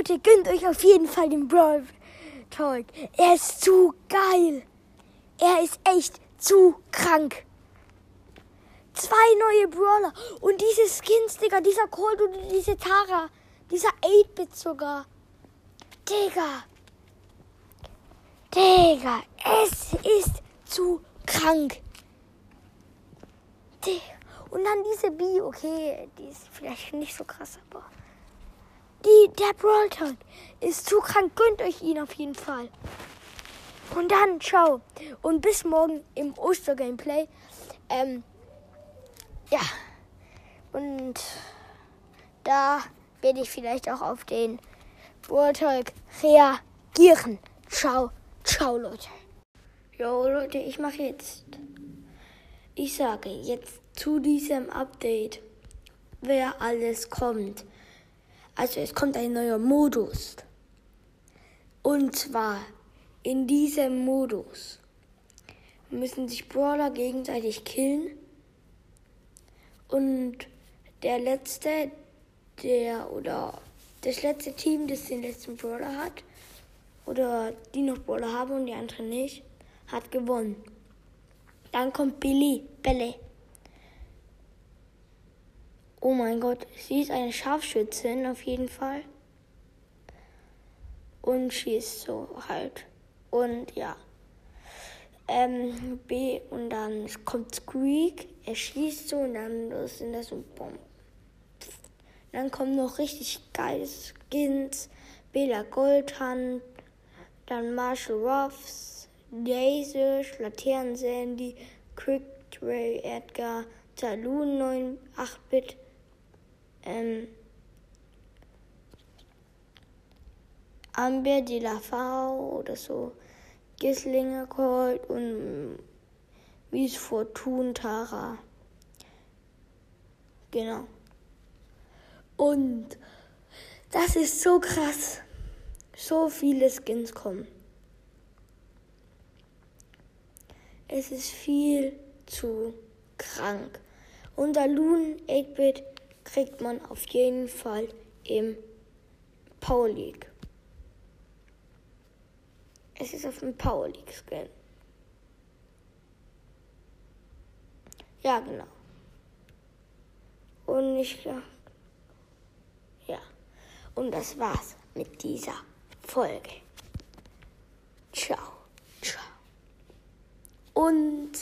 Leute, gönnt euch auf jeden Fall den Brawl Talk. Er ist zu geil. Er ist echt zu krank. Zwei neue Brawler. Und diese Skins, Digga. Dieser Colt und diese Tara. Dieser 8-Bit sogar. Digga. Digga. Es ist zu krank. Digga. Und dann diese B. Okay, die ist vielleicht nicht so krass, aber... Die, der Brawl Talk ist zu krank. Gönnt euch ihn auf jeden Fall. Und dann, ciao. Und bis morgen im Oster-Gameplay. Ähm, ja. Und da werde ich vielleicht auch auf den Brawl Talk reagieren. Ciao, ciao, Leute. Jo, Leute, ich mache jetzt. Ich sage jetzt zu diesem Update, wer alles kommt. Also es kommt ein neuer Modus. Und zwar in diesem Modus müssen sich Brawler gegenseitig killen. Und der letzte, der oder das letzte Team, das den letzten Brawler hat, oder die noch Brawler haben und die anderen nicht, hat gewonnen. Dann kommt Billy, Belle. Oh mein Gott, sie ist eine Scharfschützin auf jeden Fall. Und schießt so halt. Und ja. Ähm, B und dann kommt Squeak, er schießt so und dann sind das so Bomben. Dann kommen noch richtig geile Skins. Bela Goldhand, dann Marshall Ruffs, Laser, Laternen Sandy, Quick Ray Edgar, Saloon 9, 8-Bit, ähm, Amber la V oder so, Gislinger Colt und Miss Fortun Tara. Genau. Und das ist so krass. So viele Skins kommen. Es ist viel zu krank. Unser Loon 8-Bit kriegt man auf jeden Fall im Power League. Es ist auf dem Power League Skin. Ja, genau. Und ich ja. Und das war's mit dieser Folge. Ciao, ciao. Und